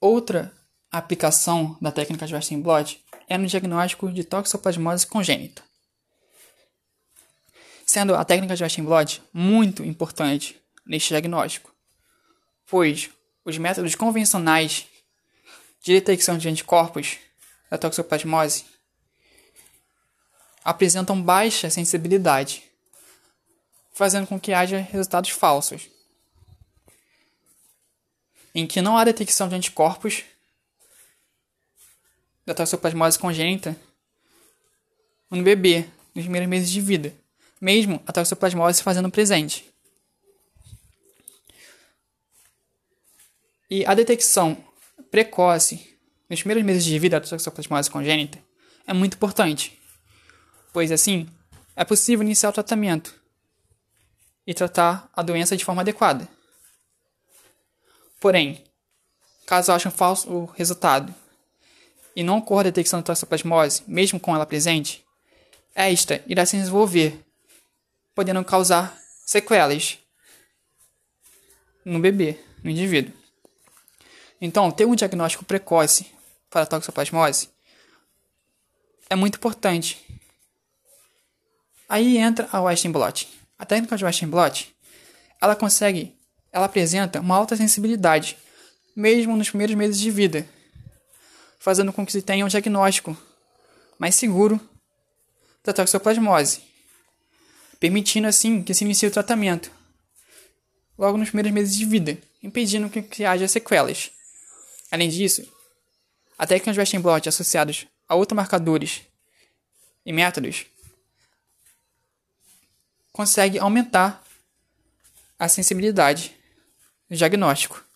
Outra aplicação da técnica de Western Blot é no diagnóstico de toxoplasmose congênita, sendo a técnica de Western Blot muito importante neste diagnóstico, pois os métodos convencionais de detecção de anticorpos da toxoplasmose apresentam baixa sensibilidade, fazendo com que haja resultados falsos, em que não há detecção de anticorpos da toxoplasmose congênita no bebê nos primeiros meses de vida, mesmo a toxoplasmose se fazendo presente. E a detecção precoce nos primeiros meses de vida da toxoplasmose congênita é muito importante, pois assim é possível iniciar o tratamento e tratar a doença de forma adequada. Porém, caso haja um falso resultado e não ocorra a detecção da toxoplasmose, mesmo com ela presente, esta irá se desenvolver, podendo causar sequelas no bebê, no indivíduo. Então, ter um diagnóstico precoce para toxoplasmose é muito importante. Aí entra a Western blot. A técnica de Western blot, ela consegue, ela apresenta uma alta sensibilidade, mesmo nos primeiros meses de vida, fazendo com que se tenha um diagnóstico mais seguro da toxoplasmose, permitindo assim que se inicie o tratamento logo nos primeiros meses de vida, impedindo que haja sequelas. Além disso, a técnica de Western blot associados a outros marcadores e métodos consegue aumentar a sensibilidade diagnóstico.